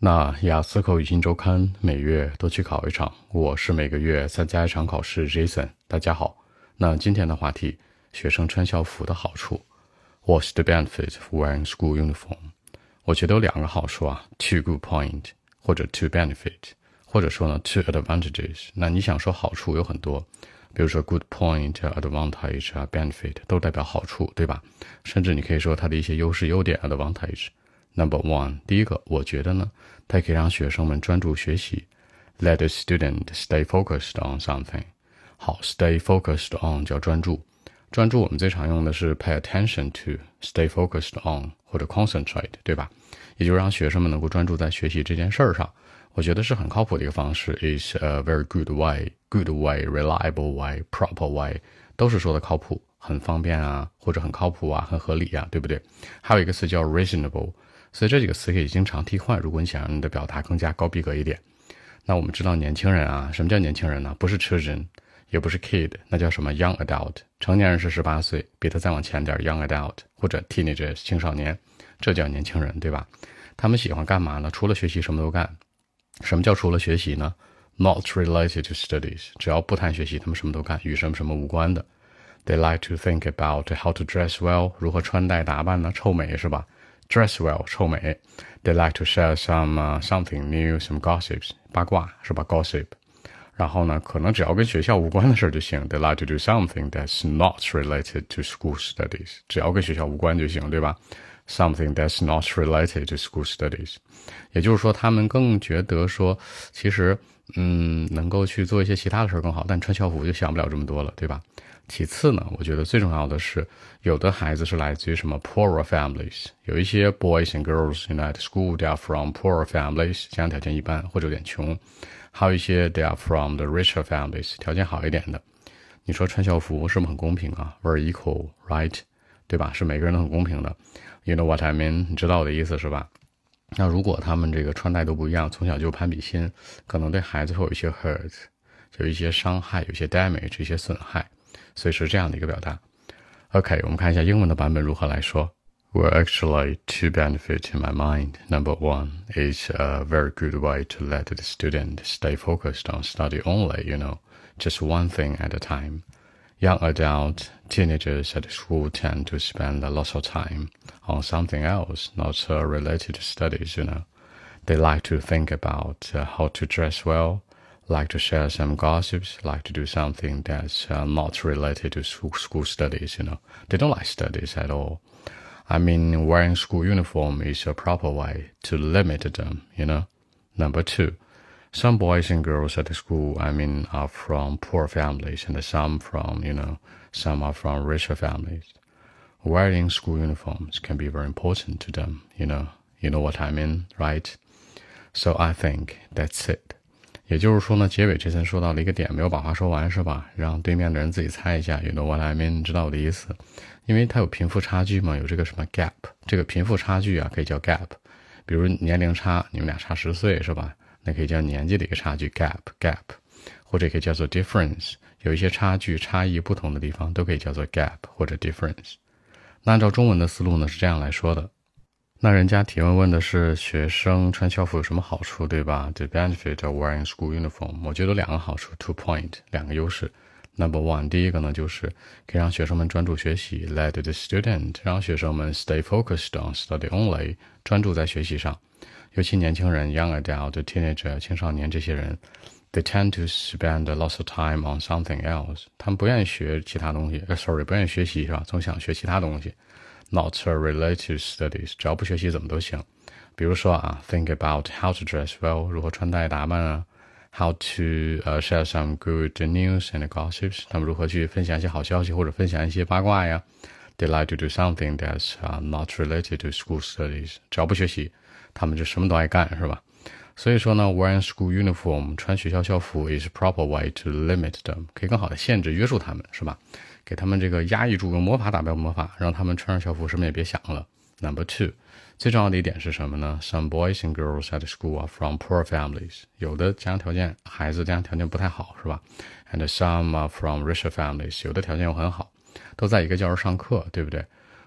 那雅思口语新周刊每月都去考一场，我是每个月参加一场考试。Jason，大家好。那今天的话题，学生穿校服的好处。What's the benefit of wearing school uniform？我觉得有两个好处啊，two good point，或者 two benefit，或者说呢 two advantages。那你想说好处有很多，比如说 good point，advantage 啊，benefit 都代表好处，对吧？甚至你可以说它的一些优势优点，advantage。Number one，第一个，我觉得呢，它可以让学生们专注学习，let the student stay focused on something。好，stay focused on 叫专注，专注我们最常用的是 pay attention to，stay focused on 或者 concentrate，对吧？也就是让学生们能够专注在学习这件事儿上。我觉得是很靠谱的一个方式，is a very good way，good way，reliable way，proper way，都是说的靠谱，很方便啊，或者很靠谱啊，很合理啊，对不对？还有一个词叫 reasonable。所以这几个词可以经常替换。如果你想让你的表达更加高逼格一点，那我们知道年轻人啊，什么叫年轻人呢？不是 children，也不是 kid，那叫什么 young adult。成年人是十八岁，比他再往前点 young adult 或者 teenager 青少年，这叫年轻人，对吧？他们喜欢干嘛呢？除了学习什么都干。什么叫除了学习呢？Not related to studies，只要不谈学习，他们什么都干，与什么什么无关的。They like to think about how to dress well，如何穿戴打扮呢？臭美是吧？dress well 臭美，they like to share some、something new, some gossips 八卦是吧？gossip，然后呢，可能只要跟学校无关的事就行。They like to do something that's not related to school studies，只要跟学校无关就行，对吧？Something that's not related to school studies，也就是说，他们更觉得说，其实，嗯，能够去做一些其他的事更好，但穿校服就想不了这么多了，对吧？其次呢，我觉得最重要的是，有的孩子是来自于什么 poorer families，有一些 boys and girls in that school they are from poorer families，家庭条件一般或者有点穷，还有一些 they are from the richer families，条件好一点的。你说穿校服是不是很公平啊？Very equal, right？对吧？是每个人都很公平的。You know what I mean？你知道我的意思是吧？那如果他们这个穿戴都不一样，从小就攀比心，可能对孩子会有一些 hurt，有一些伤害，有些 damage，一些损害。所以是这样的一个表达。OK，我们看一下英文的版本如何来说。Well, actually, two benefits in my mind. Number one is a very good way to let the student stay focused on study only, you know, just one thing at a time. Young adult teenagers at school tend to spend a lot of time on something else, not uh, related to studies, you know. They like to think about uh, how to dress well, like to share some gossips, like to do something that's uh, not related to school, school studies, you know. They don't like studies at all. I mean, wearing school uniform is a proper way to limit them, you know. Number two, some boys and girls at the school, I mean, are from poor families and some from, you know, some are from richer families. Wearing school uniforms can be very important to them, you know. You know what I mean, right? So I think that's it. 也就是说呢，结尾这层说到了一个点，没有把话说完，是吧？让对面的人自己猜一下，You know what I mean？知道我的意思？因为它有贫富差距嘛，有这个什么 gap，这个贫富差距啊，可以叫 gap。比如年龄差，你们俩差十岁，是吧？那可以叫年纪的一个差距 gap，gap，或者可以叫做 difference。有一些差距、差异不同的地方，都可以叫做 gap 或者 difference。那按照中文的思路呢，是这样来说的。那人家提问问的是学生穿校服有什么好处，对吧？The benefit of wearing school uniform，我觉得两个好处，two point，两个优势。Number one，第一个呢就是可以让学生们专注学习，let the student 让学生们 stay focused on study only，专注在学习上。尤其年轻人，young adult、teenager、青少年这些人，they tend to spend lot of time on something else，他们不愿意学其他东西，，sorry，不愿意学习是吧？总想学其他东西。not related studies，只要不学习怎么都行。比如说啊，think about how to dress well，如何穿戴打扮啊；how to 呃 share some good news and gossips，他们如何去分享一些好消息或者分享一些八卦呀；they like to do something that's 啊 not related to school studies，只要不学习，他们就什么都爱干，是吧？所以说呢，wearing school uniform 穿学校校服 is proper way to limit them，可以更好的限制约束他们，是吧？ 给他们这个压抑住，用魔法打败魔法，让他们穿上校服什么也别想了。Number two，最重要的一点是什么呢？Some boys and girls at school are from poor families，有的家庭条件孩子家庭条件不太好，是吧？And some are from richer families，有的条件又很好，都在一个教室上课，对不对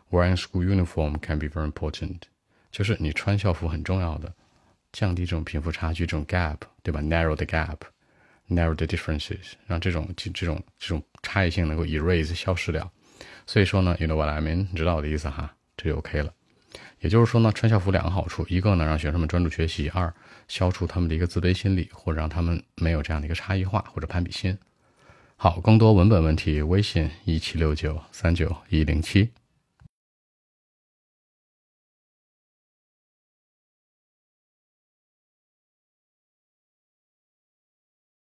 ？Wearing school uniform can be very important，就是你穿校服很重要的。降低这种贫富差距，这种 gap，对吧？narrow the gap narrow the differences，让这种这种这种差异性能够 erase 消失掉。所以说呢，you know what I mean？你知道我的意思哈，这就 OK 了。也就是说呢，穿校服两个好处，一个呢让学生们专注学习，二消除他们的一个自卑心理，或者让他们没有这样的一个差异化或者攀比心。好，更多文本问题，微信一七六九三九一零七。